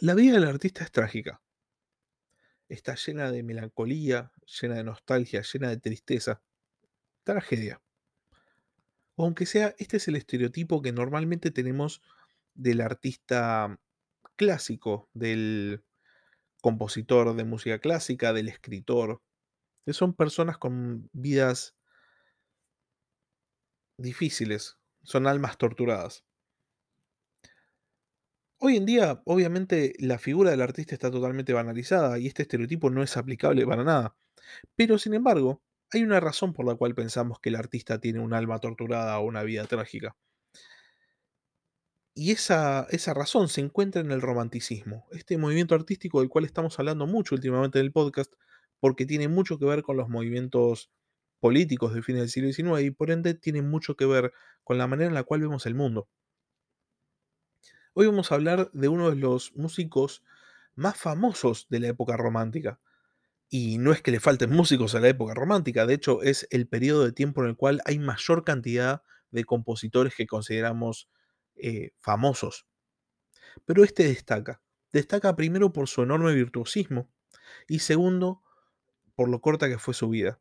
La vida del artista es trágica. Está llena de melancolía, llena de nostalgia, llena de tristeza. Tragedia. O aunque sea, este es el estereotipo que normalmente tenemos del artista clásico, del compositor de música clásica, del escritor, son personas con vidas difíciles, son almas torturadas. Hoy en día, obviamente, la figura del artista está totalmente banalizada y este estereotipo no es aplicable para nada. Pero, sin embargo, hay una razón por la cual pensamos que el artista tiene un alma torturada o una vida trágica. Y esa, esa razón se encuentra en el romanticismo, este movimiento artístico del cual estamos hablando mucho últimamente en el podcast, porque tiene mucho que ver con los movimientos políticos de fines del siglo XIX y por ende tiene mucho que ver con la manera en la cual vemos el mundo. Hoy vamos a hablar de uno de los músicos más famosos de la época romántica. Y no es que le falten músicos a la época romántica, de hecho es el periodo de tiempo en el cual hay mayor cantidad de compositores que consideramos eh, famosos. Pero este destaca. Destaca primero por su enorme virtuosismo y segundo por lo corta que fue su vida.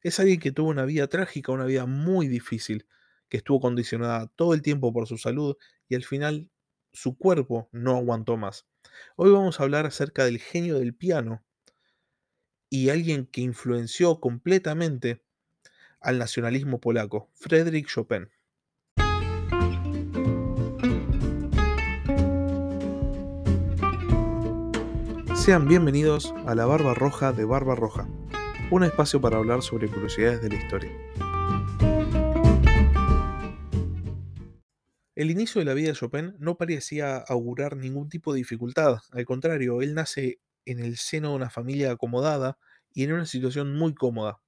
Es alguien que tuvo una vida trágica, una vida muy difícil, que estuvo condicionada todo el tiempo por su salud y al final su cuerpo no aguantó más. Hoy vamos a hablar acerca del genio del piano y alguien que influenció completamente al nacionalismo polaco, Frédéric Chopin. Sean bienvenidos a la Barba Roja de Barba Roja, un espacio para hablar sobre curiosidades de la historia. El inicio de la vida de Chopin no parecía augurar ningún tipo de dificultad, al contrario, él nace en el seno de una familia acomodada y en una situación muy cómoda.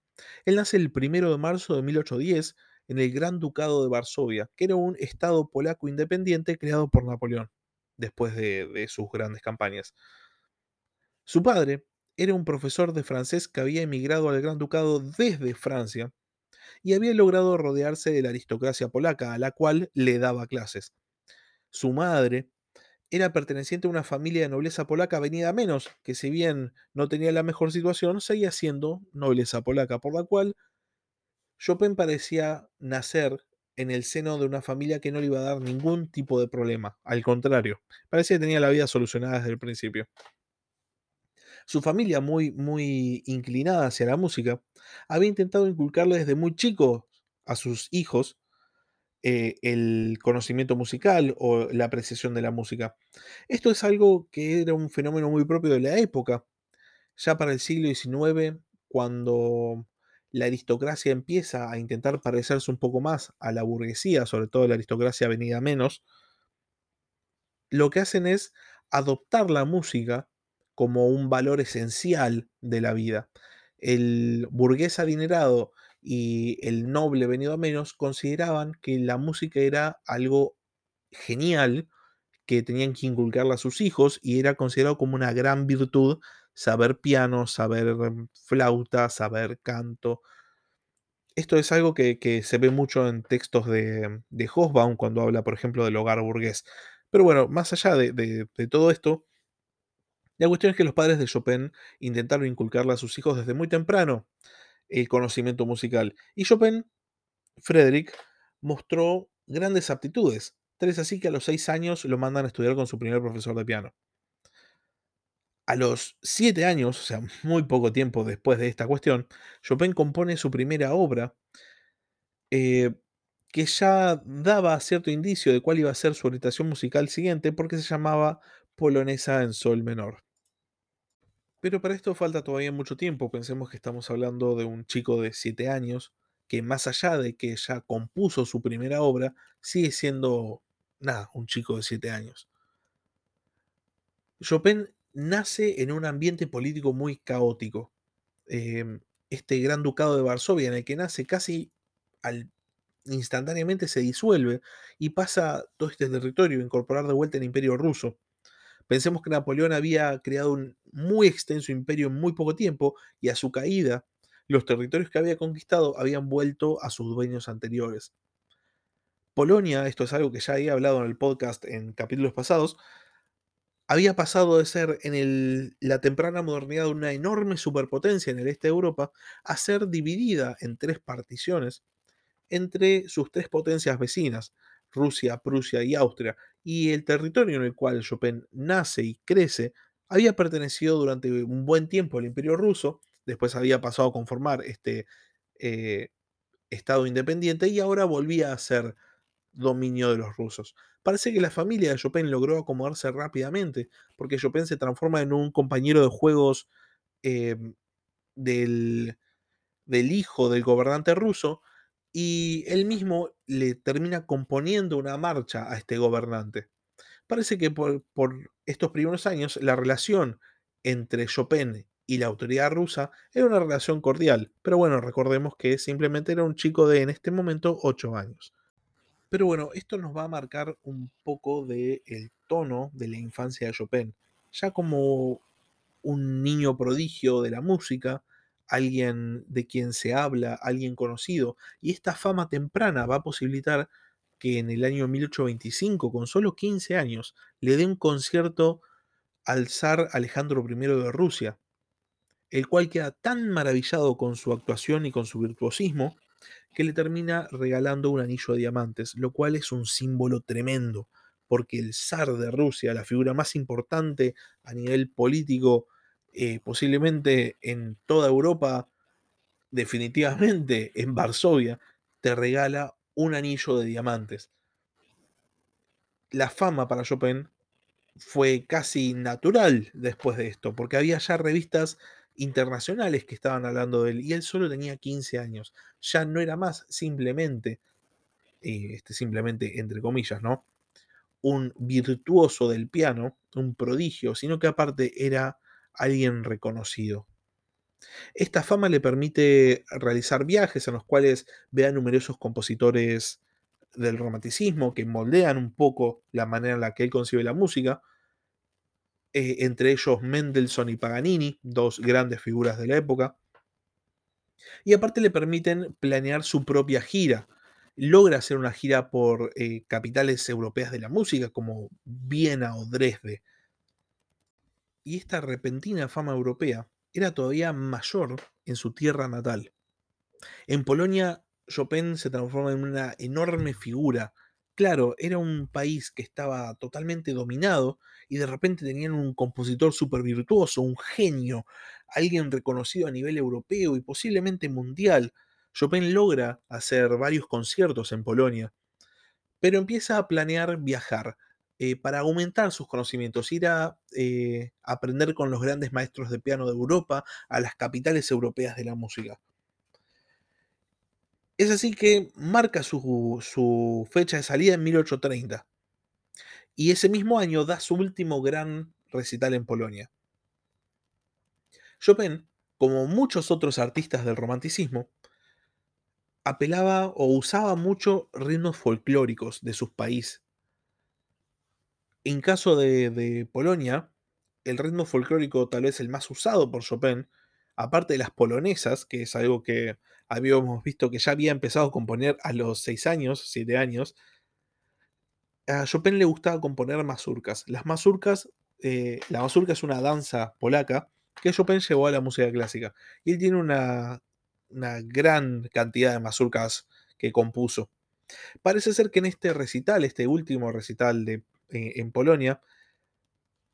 Él nace el 1 de marzo de 1810 en el Gran Ducado de Varsovia, que era un estado polaco independiente creado por Napoleón, después de, de sus grandes campañas. Su padre era un profesor de francés que había emigrado al Gran Ducado desde Francia y había logrado rodearse de la aristocracia polaca, a la cual le daba clases. Su madre era perteneciente a una familia de nobleza polaca venida menos, que si bien no tenía la mejor situación, seguía siendo nobleza polaca, por la cual Chopin parecía nacer en el seno de una familia que no le iba a dar ningún tipo de problema. Al contrario, parecía que tenía la vida solucionada desde el principio. Su familia, muy, muy inclinada hacia la música, había intentado inculcarle desde muy chico a sus hijos eh, el conocimiento musical o la apreciación de la música. Esto es algo que era un fenómeno muy propio de la época. Ya para el siglo XIX, cuando la aristocracia empieza a intentar parecerse un poco más a la burguesía, sobre todo la aristocracia venida menos, lo que hacen es adoptar la música como un valor esencial de la vida. El burgués adinerado y el noble venido a menos consideraban que la música era algo genial que tenían que inculcarle a sus hijos y era considerado como una gran virtud saber piano, saber mm, flauta, saber canto. Esto es algo que, se ve mucho en textos de, de Hosbaum cuando habla, por ejemplo, del hogar burgués. Pero bueno, más allá de todo esto, la cuestión es que los padres de Chopin intentaron inculcarle a sus hijos desde muy temprano el conocimiento musical. Y Chopin, Frederick, mostró grandes aptitudes. Tres así que a los seis años lo mandan a estudiar con su primer profesor de piano. A los siete años, o sea, muy poco tiempo después de esta cuestión, Chopin compone su primera obra eh, que ya daba cierto indicio de cuál iba a ser su orientación musical siguiente porque se llamaba Polonesa en Sol menor. Pero para esto falta todavía mucho tiempo. Pensemos que estamos hablando de un chico de 7 años que más allá de que ya compuso su primera obra, sigue siendo, nada, un chico de 7 años. Chopin nace en un ambiente político muy caótico. Em, este gran ducado de Varsovia en el que nace casi al, instantáneamente se disuelve y pasa todo este territorio a incorporar de vuelta el imperio ruso. Pensemos que Napoleón había creado un muy extenso imperio en muy poco tiempo y a su caída los territorios que había conquistado habían vuelto a sus dueños anteriores. Polonia, esto es algo que ya he hablado en el podcast en capítulos pasados, había pasado de ser en la temprana modernidad una enorme superpotencia en el este de Europa a ser dividida en tres particiones entre sus tres potencias vecinas, Rusia, Prusia y Austria, y el territorio en el cual Chopin nace y crece había pertenecido durante un buen tiempo al Imperio ruso, después había pasado a conformar este eh, Estado independiente y ahora volvía a ser dominio de los rusos. Parece que la familia de Chopin logró acomodarse rápidamente, porque Chopin se transforma en un compañero de juegos eh, del, del hijo del gobernante ruso y él mismo le termina componiendo una marcha a este gobernante. Parece que por, estos primeros años la relación entre Chopin y la autoridad rusa era una relación cordial, pero bueno, recordemos que simplemente era un chico de en este momento 8 años. Pero bueno, esto nos va a marcar un poco del el tono de la infancia de Chopin. Ya como un niño prodigio de la música, alguien de quien se habla, alguien conocido, y esta fama temprana va a posibilitar que en el año 1825, con solo 15 años, le dé un concierto al zar Alejandro I de Rusia, el cual queda tan maravillado con su actuación y con su virtuosismo que le termina regalando un anillo de diamantes, lo cual es un símbolo tremendo, porque el zar de Rusia, la figura más importante a nivel político, eh, posiblemente en toda Europa, definitivamente en Varsovia, te regala un anillo de diamantes. La fama para Chopin fue casi natural después de esto, porque había ya revistas internacionales que estaban hablando de él y él solo tenía 15 años. Ya no era más simplemente, eh, este, simplemente entre comillas, ¿no? Un virtuoso del piano, un prodigio, sino que aparte era alguien reconocido. Esta fama le permite realizar viajes en los cuales ve a numerosos compositores del romanticismo que moldean un poco la manera en la que él concibe la música, eh, entre ellos Mendelssohn y Paganini, dos grandes figuras de la época. Y aparte le permiten planear su propia gira. Logra hacer una gira por eh, capitales europeas de la música como Viena o Dresde. Y esta repentina fama europea era todavía mayor en su tierra natal. En Polonia, Chopin se transforma en una enorme figura. Claro, era un país que estaba totalmente dominado y de repente tenían un compositor súper virtuoso, un genio, alguien reconocido a nivel europeo y posiblemente mundial. Chopin logra hacer varios conciertos en Polonia, pero empieza a planear viajar eh, para aumentar sus conocimientos, ir a eh, aprender con los grandes maestros de piano de Europa, a las capitales europeas de la música. Es así que marca su, su fecha de salida en 1830 y ese mismo año da su último gran recital en Polonia. Chopin, como muchos otros artistas del romanticismo, apelaba o usaba mucho ritmos folclóricos de sus países. En caso de, de Polonia, el ritmo folclórico tal vez el más usado por Chopin, aparte de las polonesas, que es algo que habíamos visto que ya había empezado a componer a los 6 años, 7 años, a Chopin le gustaba componer mazurcas. Las mazurcas, eh, la mazurca es una danza polaca que Chopin llevó a la música clásica. Y él tiene una, una gran cantidad de mazurcas que compuso. Parece ser que en este recital, este último recital de, en Polonia,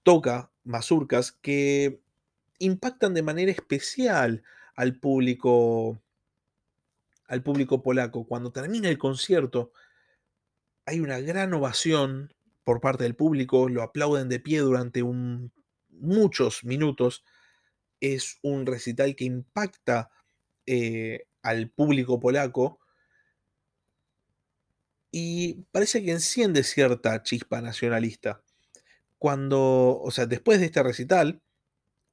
toca mazurcas que impactan de manera especial al público al público polaco. Cuando termina el concierto, hay una gran ovación por parte del público, lo aplauden de pie durante muchos minutos. Es un recital que impacta eh, al público polaco y parece que enciende cierta chispa nacionalista. Cuando, o sea, después de este recital,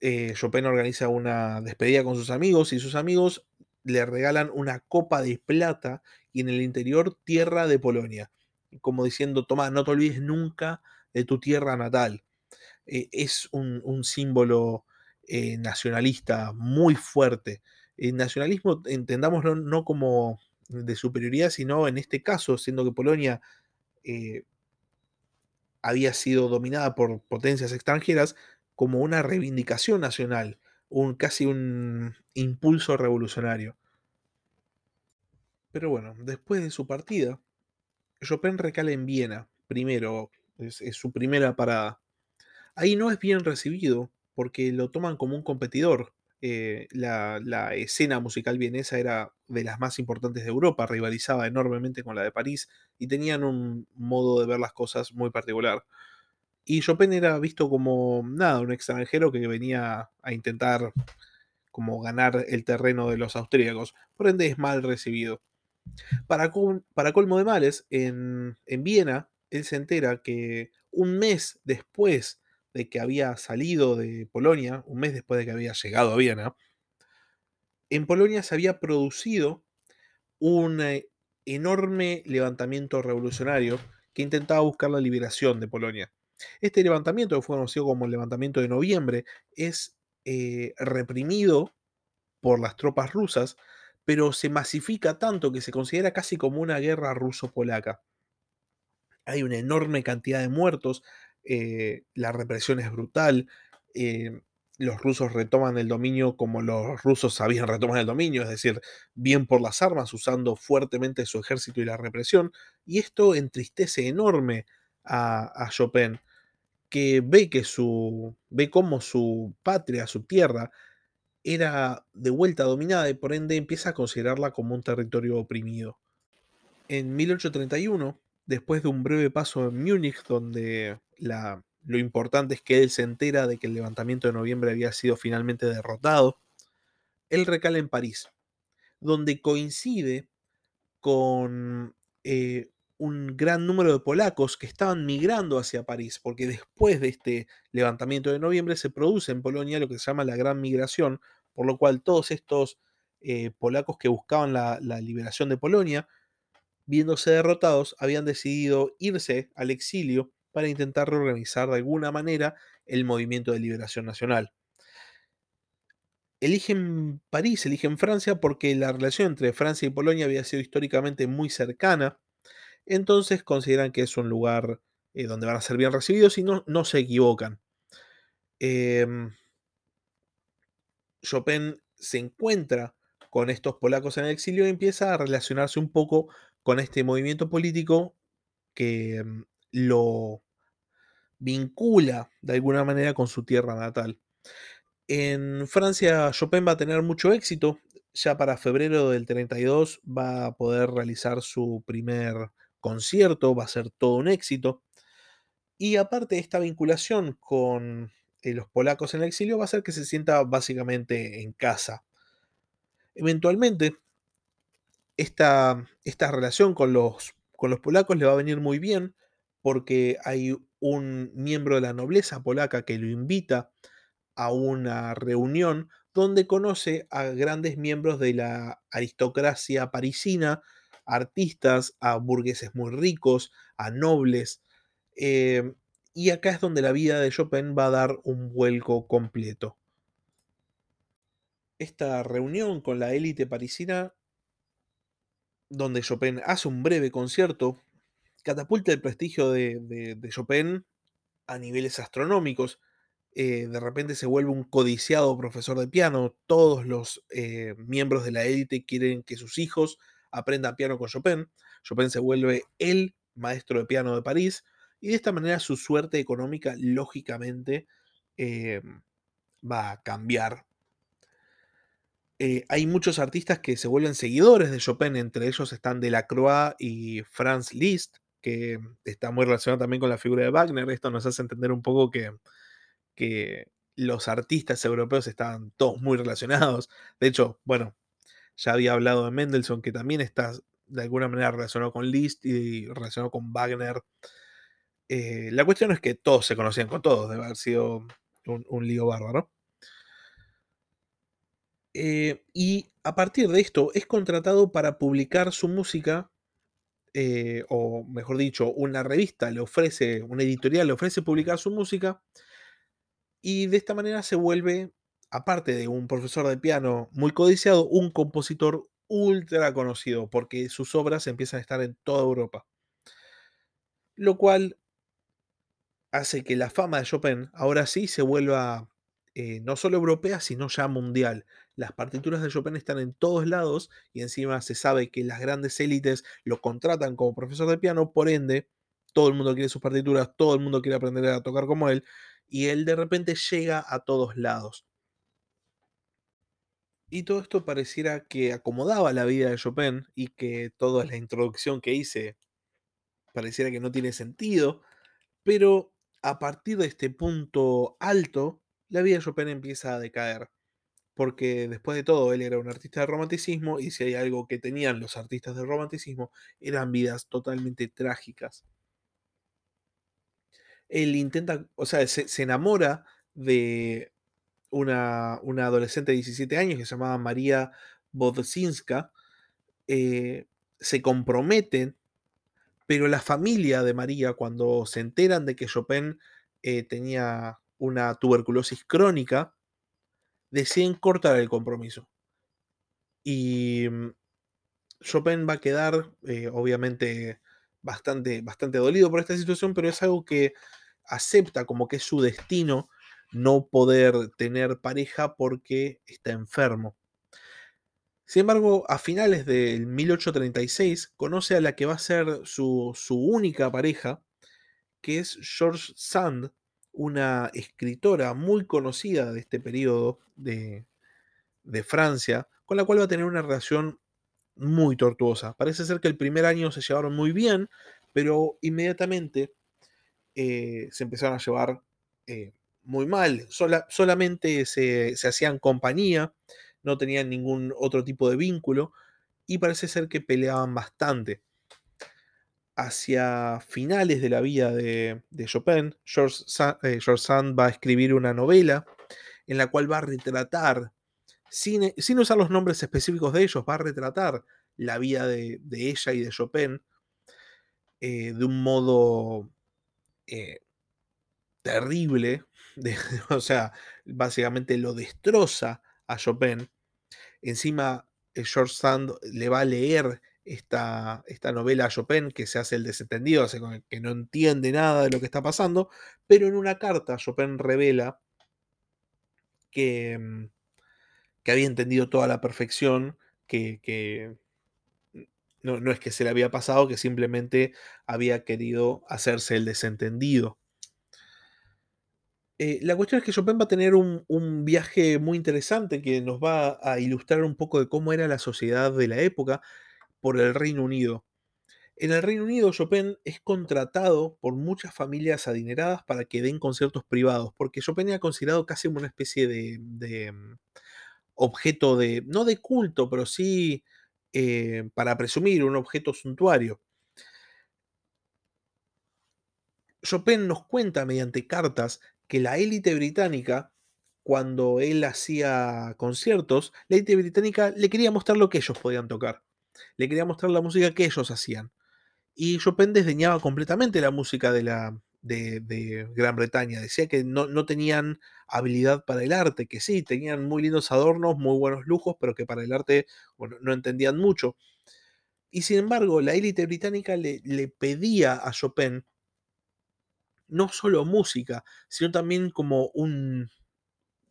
eh, Chopin organiza una despedida con sus amigos y sus amigos le regalan una copa de plata y en el interior tierra de Polonia. Como diciendo, toma, no te olvides nunca de tu tierra natal. Eh, es un, un símbolo eh, nacionalista muy fuerte. El nacionalismo, entendámoslo no como de superioridad, sino en este caso, siendo que Polonia eh, había sido dominada por potencias extranjeras como una reivindicación nacional, un, casi un impulso revolucionario. Pero bueno, después de su partida, Chopin recala en Viena, primero, es, es su primera parada. Ahí no es bien recibido porque lo toman como un competidor. Eh, la, escena musical vienesa era de las más importantes de Europa, rivalizaba enormemente con la de París y tenían un modo de ver las cosas muy particular. Y Chopin era visto como nada, un extranjero que venía a intentar como ganar el terreno de los austríacos, por ende es mal recibido. Para, para colmo de males, en, en Viena, él se entera que un mes después de que había salido de Polonia, un mes después de que había llegado a Viena, en Polonia se había producido un eh, enorme levantamiento revolucionario que intentaba buscar la liberación de Polonia. Este levantamiento, que fue conocido como el levantamiento de noviembre, es eh, reprimido por las tropas rusas, pero se masifica tanto que se considera casi como una guerra ruso-polaca. Hay una enorme cantidad de muertos, eh, la represión es brutal, eh, los rusos retoman el dominio como los rusos sabían retomar el dominio, es decir, bien por las armas, usando fuertemente su ejército y la represión, y esto entristece enorme a, a Chopin, que ve que su. ve cómo su patria, su tierra, era de vuelta dominada y por ende empieza a considerarla como un territorio oprimido. En 1831, después de un breve paso en Múnich, donde la, lo importante es que él se entera de que el levantamiento de noviembre había sido finalmente derrotado, él recala en París, donde coincide con eh, un gran número de polacos que estaban migrando hacia París, porque después de este levantamiento de noviembre se produce en Polonia lo que se llama la Gran Migración, por lo cual todos estos eh, polacos que buscaban la, la liberación de Polonia, viéndose derrotados, habían decidido irse al exilio para intentar reorganizar de alguna manera el movimiento de liberación nacional. Eligen París, eligen Francia porque la relación entre Francia y Polonia había sido históricamente muy cercana, entonces consideran que es un lugar eh, donde van a ser bien recibidos y no, no se equivocan. Em, Chopin se encuentra con estos polacos en el exilio y empieza a relacionarse un poco con este movimiento político que mm, lo vincula de alguna manera con su tierra natal. En Francia, Chopin va a tener mucho éxito. Ya para febrero del 32 va a poder realizar su primer concierto, va a ser todo un éxito. Y aparte de esta vinculación con eh, los polacos en el exilio, va a hacer que se sienta básicamente en casa. Eventualmente, esta, esta relación con los, con los polacos le va a venir muy bien porque hay un miembro de la nobleza polaca que lo invita a una reunión donde conoce a grandes miembros de la aristocracia parisina, artistas, a burgueses muy ricos, a nobles. eh, y acá es donde la vida de Chopin va a dar un vuelco completo. Esta reunión con la élite parisina, donde Chopin hace un breve concierto, catapulta el prestigio de, de- Chopin a niveles astronómicos. Eh, de repente se vuelve un codiciado profesor de piano. Todos los eh, miembros de la élite quieren que sus hijos aprendan piano con Chopin. Chopin se vuelve el maestro de piano de París y de esta manera su suerte económica lógicamente eh, va a cambiar. Eh, hay muchos artistas que se vuelven seguidores de Chopin, entre ellos están Delacroix y Franz Liszt, que está muy relacionado también con la figura de Wagner. Esto nos hace entender un poco que, que los artistas europeos estaban todos muy relacionados. De hecho, bueno, ya había hablado de Mendelssohn, que también está de alguna manera relacionado con Liszt y relacionado con Wagner. Eh, la cuestión es que todos se conocían con todos, debe haber sido un, un lío bárbaro. Eh, y a partir de esto es contratado para publicar su música, eh, o mejor dicho, una revista le ofrece, una editorial le ofrece publicar su música, y de esta manera se vuelve, aparte de un profesor de piano muy codiciado, un compositor ultra conocido, porque sus obras empiezan a estar en toda Europa. Lo cual hace que la fama de Chopin ahora sí se vuelva eh, no solo europea, sino ya mundial. Las partituras de Chopin están en todos lados y encima se sabe que las grandes élites lo contratan como profesor de piano, por ende, todo el mundo quiere sus partituras, todo el mundo quiere aprender a tocar como él, y él de repente llega a todos lados. Y todo esto pareciera que acomodaba la vida de Chopin y que toda la introducción que hice pareciera que no tiene sentido, pero a partir de este punto alto, la vida de Chopin empieza a decaer. Porque después de todo, él era un artista de romanticismo y si hay algo que tenían los artistas del romanticismo, eran vidas totalmente trágicas. Él intenta, o sea, se, enamora de una, una, adolescente de 17 años que se llamaba María Bodzinska. Eh, se comprometen pero la familia de María, cuando se enteran de que Chopin eh, tenía una tuberculosis crónica, deciden cortar el compromiso. Y mm, Chopin va a quedar, eh, obviamente, bastante, bastante dolido por esta situación, pero es algo que acepta como que es su destino no poder tener pareja porque está enfermo. Sin embargo, a finales del 1836 conoce a la que va a ser su, única pareja, que es George Sand, una escritora muy conocida de este periodo de, Francia, con la cual va a tener una relación muy tortuosa. Parece ser que el primer año se llevaron muy bien, pero inmediatamente eh, se empezaron a llevar eh, muy mal. solamente se, se, hacían compañía no tenían ningún otro tipo de vínculo y parece ser que peleaban bastante. Hacia finales de la vida de, Chopin, George, eh, Sand va a escribir una novela en la cual va a retratar, sin, sin, usar los nombres específicos de ellos, va a retratar la vida de, ella y de Chopin eh, de un modo eh, terrible. o sea, básicamente lo destroza a Chopin Encima, eh, George Sand le va a leer esta, esta, novela Chopin, que se hace el desentendido, que no entiende nada de lo que está pasando, pero en una carta Chopin revela que, mm, que había entendido toda la perfección, que, no, no, es que se le había pasado, que simplemente había querido hacerse el desentendido. Eh, la cuestión es que Chopin va a tener un, viaje muy interesante que nos va a ilustrar un poco de cómo era la sociedad de la época por el Reino Unido. En el Reino Unido, Chopin es contratado por muchas familias adineradas para que den conciertos privados, porque Chopin era considerado casi una especie de, mm, objeto de, no de culto, pero sí eh, para presumir, un objeto suntuario. Chopin nos cuenta mediante cartas que la élite británica, cuando él hacía conciertos, la élite británica le quería mostrar lo que ellos podían tocar. Le quería mostrar la música que ellos hacían. Y Chopin desdeñaba completamente la música de, la, de, Gran Bretaña. Decía que no, tenían habilidad para el arte, que sí, tenían muy lindos adornos, muy buenos lujos, pero que para el arte no entendían mucho. Y sin embargo, la élite británica le, le pedía a Chopin no solo música, sino también como un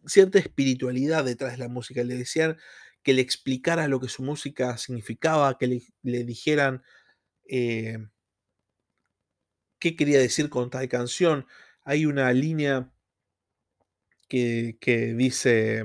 cierta espiritualidad detrás de la música. Le decían que le explicara lo que su música significaba, que le, dijeran eh, qué quería decir con tal canción. Hay una línea que, que, dice,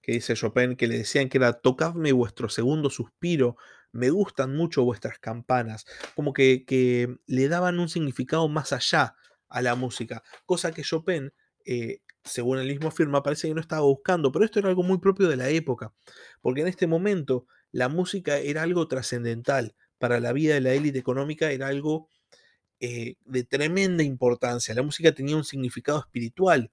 que dice Chopin que le decían que era tocadme vuestro segundo suspiro, me gustan mucho vuestras campanas, como que, que le daban un significado más allá a la música, cosa que Chopin, eh, según el mismo afirma, parece que no estaba buscando, pero esto era algo muy propio de la época, porque en este momento la música era algo trascendental para la vida de la élite económica, era algo eh, de tremenda importancia, la música tenía un significado espiritual,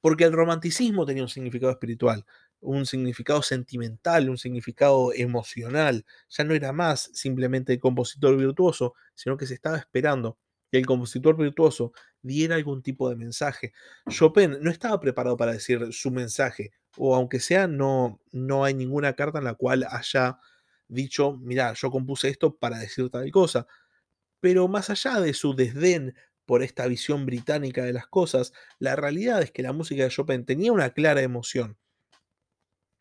porque el romanticismo tenía un significado espiritual, un significado sentimental, un significado emocional, ya no era más simplemente el compositor virtuoso, sino que se estaba esperando que el compositor virtuoso diera algún tipo de mensaje. Chopin no estaba preparado para decir su mensaje, o aunque sea, no, no hay ninguna carta en la cual haya dicho, mira, yo compuse esto para decir tal cosa. Pero más allá de su desdén por esta visión británica de las cosas, la realidad es que la música de Chopin tenía una clara emoción.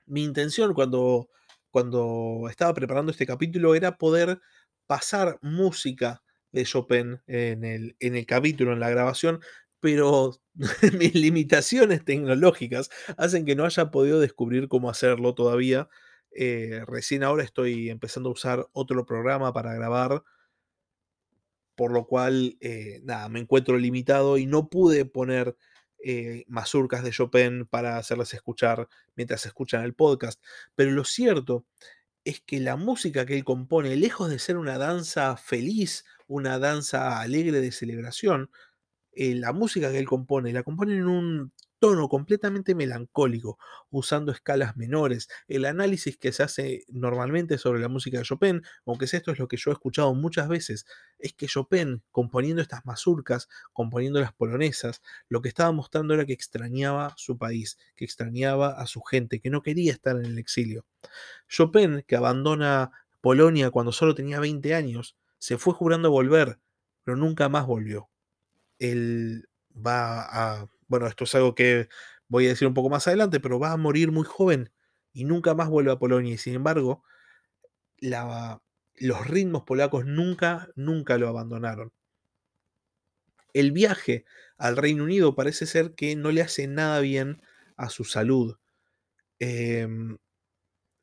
Mi intención cuando, cuando estaba preparando este capítulo era poder pasar música de Chopin en el, en el capítulo, en la grabación, pero mis limitaciones tecnológicas hacen que no haya podido descubrir cómo hacerlo todavía. Eh, recién ahora estoy empezando a usar otro programa para grabar, por lo cual, eh, nada, me encuentro limitado y no pude poner eh, mazurcas de Chopin para hacerlas escuchar mientras escuchan el podcast. Pero lo cierto es que la música que él compone, lejos de ser una danza feliz, una danza alegre de celebración, eh, la música que él compone, la compone en un tono completamente melancólico, usando escalas menores. El análisis que se hace normalmente sobre la música de Chopin, aunque esto es lo que yo he escuchado muchas veces, es que Chopin, componiendo estas mazurcas, componiendo las polonesas, lo que estaba mostrando era que extrañaba su país, que extrañaba a su gente, que no quería estar en el exilio. Chopin, que abandona Polonia cuando solo tenía 20 años, se fue jurando volver, pero nunca más volvió. Él va a bueno, esto es algo que voy a decir un poco más adelante, pero va a morir muy joven y nunca más vuelve a Polonia. Y sin embargo, los ritmos polacos nunca, nunca lo abandonaron. El viaje al Reino Unido parece ser que no le hace nada bien a su salud. Em,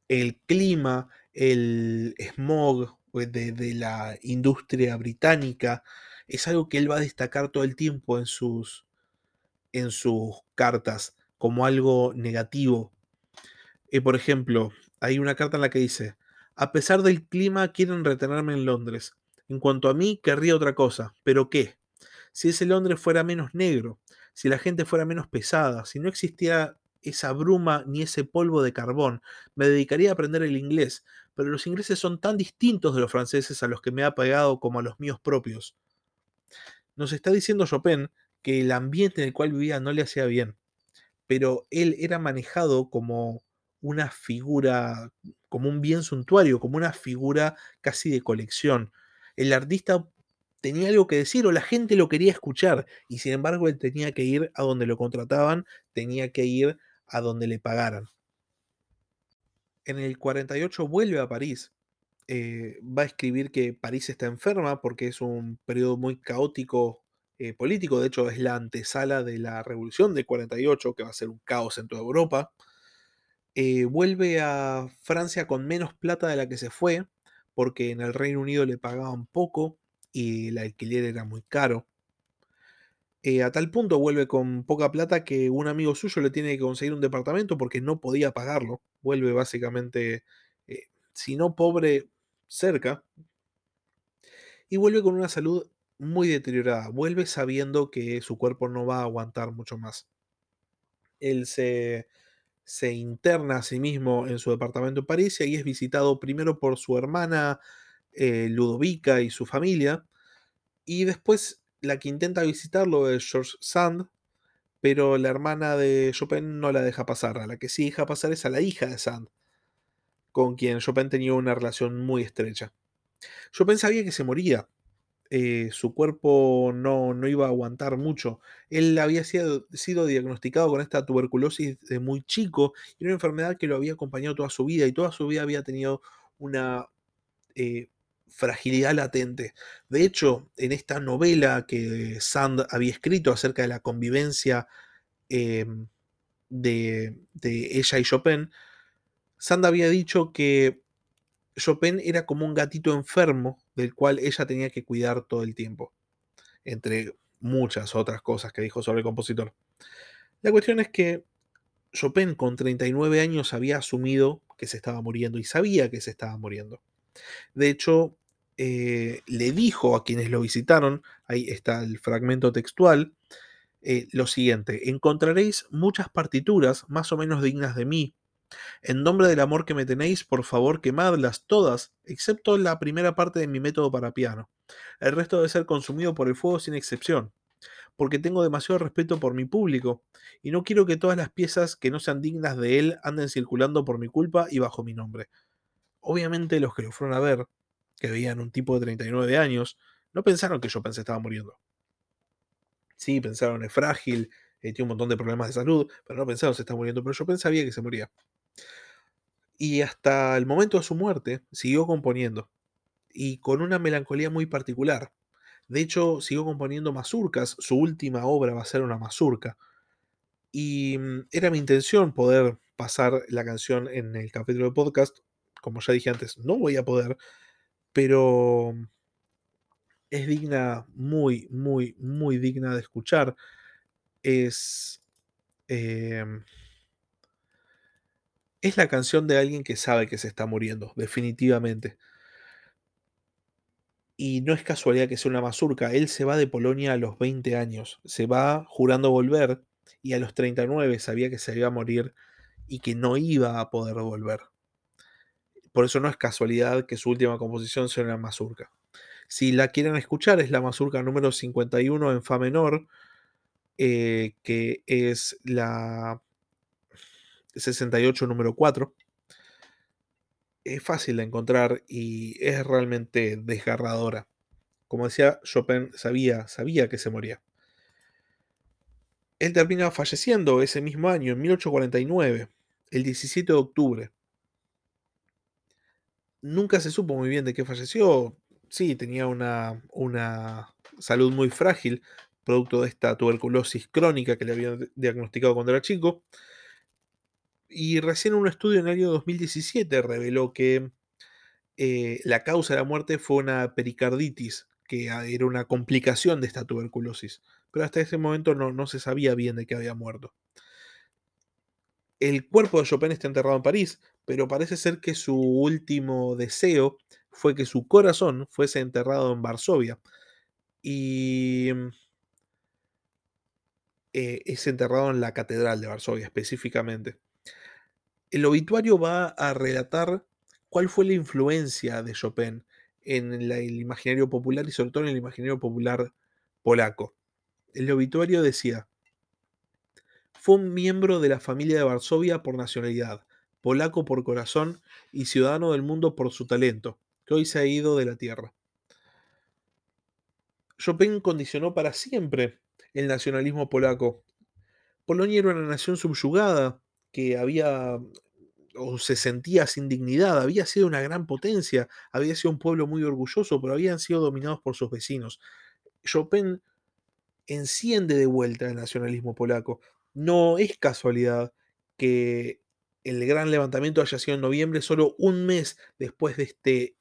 el clima, el smog de, de, la industria británica es algo que él va a destacar todo el tiempo en sus, en sus cartas como algo negativo. Eh, por ejemplo, hay una carta en la que dice, a pesar del clima quieren retenerme en Londres. En cuanto a mí, querría otra cosa. ¿Pero qué? Si ese Londres fuera menos negro, si la gente fuera menos pesada, si no existiera esa bruma ni ese polvo de carbón, me dedicaría a aprender el inglés, pero los ingleses son tan distintos de los franceses a los que me ha pegado como a los míos propios. Nos está diciendo Chopin que el ambiente en el cual vivía no le hacía bien, pero él era manejado como una figura, como un bien suntuario, como una figura casi de colección. El artista tenía algo que decir o la gente lo quería escuchar y sin embargo él tenía que ir a donde lo contrataban, tenía que ir a donde le pagaran. En el 48 vuelve a París, eh, va a escribir que París está enferma porque es un periodo muy caótico eh, político, de hecho es la antesala de la revolución de 48, que va a ser un caos en toda Europa. Eh, vuelve a Francia con menos plata de la que se fue, porque en el Reino Unido le pagaban poco y el alquiler era muy caro. Eh, a tal punto vuelve con poca plata que un amigo suyo le tiene que conseguir un departamento porque no podía pagarlo. Vuelve básicamente, si no pobre, cerca. Y vuelve con una salud muy deteriorada. Vuelve sabiendo que su cuerpo no va a aguantar mucho más. Él se, se interna a sí mismo en su departamento en París y es visitado primero por su hermana eh, Ludovica y su familia. Y después la que intenta visitarlo es George Sand, pero la hermana de Chopin no la deja pasar. A la que sí deja pasar es a la hija de Sand, con quien Chopin tenía una relación muy estrecha. Chopin sabía que se moría, eh, su cuerpo no, no, iba a aguantar mucho. Él había sido, diagnosticado con esta tuberculosis de muy chico y una enfermedad que lo había acompañado toda su vida y toda su vida había tenido una eh, fragilidad latente. De hecho, en esta novela que Sand había escrito acerca de la convivencia em, de, de ella y Chopin, Sand había dicho que Chopin era como un gatito enfermo del cual ella tenía que cuidar todo el tiempo, entre muchas otras cosas que dijo sobre el compositor. La cuestión es que Chopin con 39 años había asumido que se estaba muriendo y sabía que se estaba muriendo. De hecho, eh, le dijo a quienes lo visitaron, ahí está el fragmento textual, eh, lo siguiente, encontraréis muchas partituras más o menos dignas de mí, en nombre del amor que me tenéis, por favor, quemadlas todas, excepto la primera parte de mi método para piano. El resto debe ser consumido por el fuego sin excepción, porque tengo demasiado respeto por mi público, y no quiero que todas las piezas que no sean dignas de él anden circulando por mi culpa y bajo mi nombre. Obviamente los que lo fueron a ver, que veían un tipo de 39 años, no pensaron que yo pensé estaba muriendo. Sí, pensaron, es frágil, eh, tiene un montón de problemas de salud, pero no pensaron se está muriendo, pero Chopin sabía que se moría. Y hasta el momento de su muerte siguió componiendo, y con una melancolía muy particular. De hecho, siguió componiendo mazurcas, su última obra va a ser una mazurca. Y mm, era mi intención poder pasar la canción en el capítulo de podcast. Como ya dije antes, no voy a poder, pero es digna, muy, muy, muy digna de escuchar. Es. Em, es la canción de alguien que sabe que se está muriendo, definitivamente. Y no es casualidad que sea una mazurca. Él se va de Polonia a los 20 años. Se va jurando volver y a los 39 sabía que se iba a morir y que no iba a poder volver. Por eso no es casualidad que su última composición sea una mazurca. Si la quieren escuchar, es la mazurca número 51 en Fa menor, eh, que es la 68 número 4 es fácil de encontrar y es realmente desgarradora. Como decía, Chopin sabía, sabía que se moría. Él termina falleciendo ese mismo año, en 1849, el 17 de octubre. Nunca se supo muy bien de qué falleció. Sí, tenía una, una salud muy frágil, producto de esta tuberculosis crónica que le habían diagnosticado cuando era chico. Y recién un estudio en el año 2017 reveló que eh, la causa de la muerte fue una pericarditis, que era una complicación de esta tuberculosis. Pero hasta ese momento no, no se sabía bien de qué había muerto. El cuerpo de Chopin está enterrado en París, pero parece ser que su último deseo fue que su corazón fuese enterrado en Varsovia. Y mm, eh, es enterrado en la Catedral de Varsovia específicamente el obituario va a relatar cuál fue la influencia de Chopin en el imaginario popular y sobre todo en el imaginario popular polaco. El obituario decía, fue un miembro de la familia de Varsovia por nacionalidad, polaco por corazón y ciudadano del mundo por su talento, que hoy se ha ido de la tierra. Chopin condicionó para siempre el nacionalismo polaco. Polonia era una nación subyugada que había o se sentía sin dignidad, había sido una gran potencia, había sido un pueblo muy orgulloso, pero habían sido dominados por sus vecinos. Chopin enciende de vuelta el nacionalismo polaco. No es casualidad que el gran levantamiento haya sido en noviembre, solo un mes después de este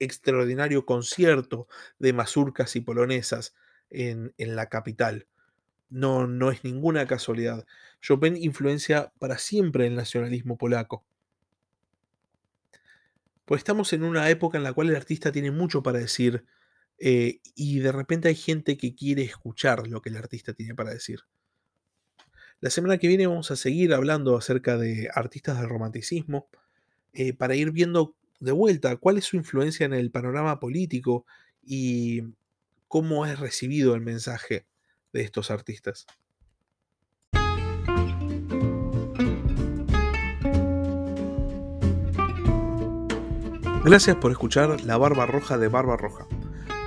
extraordinario concierto de mazurcas y polonesas en, en la capital. No, no es ninguna casualidad. Chopin influencia para siempre el nacionalismo polaco. Pues estamos en una época en la cual el artista tiene mucho para decir eh, y de repente hay gente que quiere escuchar lo que el artista tiene para decir. La semana que viene vamos a seguir hablando acerca de artistas del romanticismo eh, para ir viendo de vuelta cuál es su influencia en el panorama político y cómo es recibido el mensaje de estos artistas. Gracias por escuchar La Barba Roja de Barba Roja.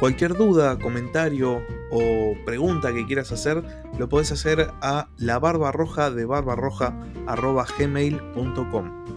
Cualquier duda, comentario o pregunta que quieras hacer, lo puedes hacer a la barba roja de barbarroja gmail.com.